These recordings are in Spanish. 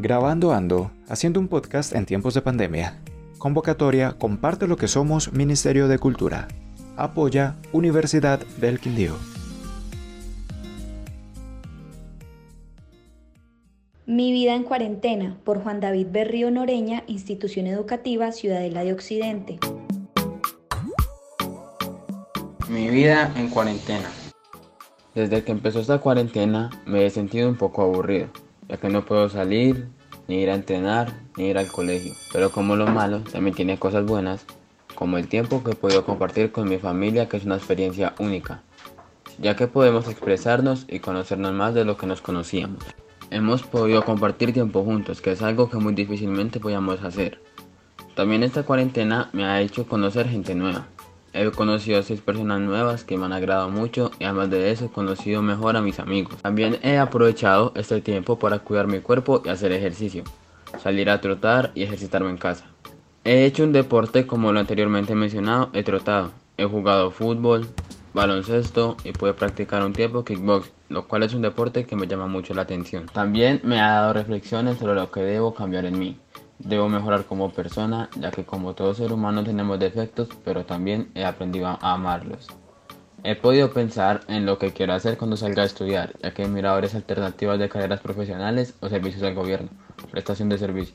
Grabando Ando, haciendo un podcast en tiempos de pandemia. Convocatoria Comparte lo que somos Ministerio de Cultura. Apoya Universidad del Quindío. Mi vida en cuarentena por Juan David Berrío Noreña, Institución Educativa Ciudadela de Occidente. Mi vida en cuarentena. Desde que empezó esta cuarentena me he sentido un poco aburrido, ya que no puedo salir, ni ir a entrenar, ni ir al colegio. Pero como lo malo también tiene cosas buenas, como el tiempo que he podido compartir con mi familia, que es una experiencia única, ya que podemos expresarnos y conocernos más de lo que nos conocíamos. Hemos podido compartir tiempo juntos, que es algo que muy difícilmente podíamos hacer. También esta cuarentena me ha hecho conocer gente nueva. He conocido a seis personas nuevas que me han agradado mucho y además de eso he conocido mejor a mis amigos. También he aprovechado este tiempo para cuidar mi cuerpo y hacer ejercicio, salir a trotar y ejercitarme en casa. He hecho un deporte como lo anteriormente mencionado, he trotado, he jugado fútbol, baloncesto y pude practicar un tiempo kickbox, lo cual es un deporte que me llama mucho la atención. También me ha dado reflexiones sobre lo que debo cambiar en mí. Debo mejorar como persona, ya que como todo ser humano tenemos defectos, pero también he aprendido a amarlos. He podido pensar en lo que quiero hacer cuando salga a estudiar, ya que he mirado alternativas de carreras profesionales o servicios del gobierno, prestación de servicio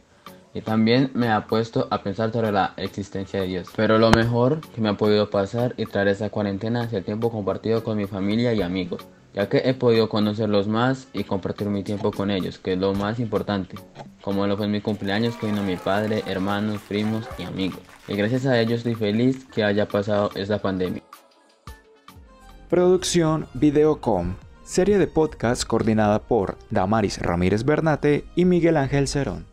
y también me ha puesto a pensar sobre la existencia de Dios. Pero lo mejor que me ha podido pasar y traer esa cuarentena es el tiempo compartido con mi familia y amigos, ya que he podido conocerlos más y compartir mi tiempo con ellos, que es lo más importante, como lo fue en mi cumpleaños que vino mi padre, hermanos, primos y amigos. Y gracias a ellos estoy feliz que haya pasado esta pandemia. Producción Videocom, serie de podcast coordinada por Damaris Ramírez Bernate y Miguel Ángel Cerón.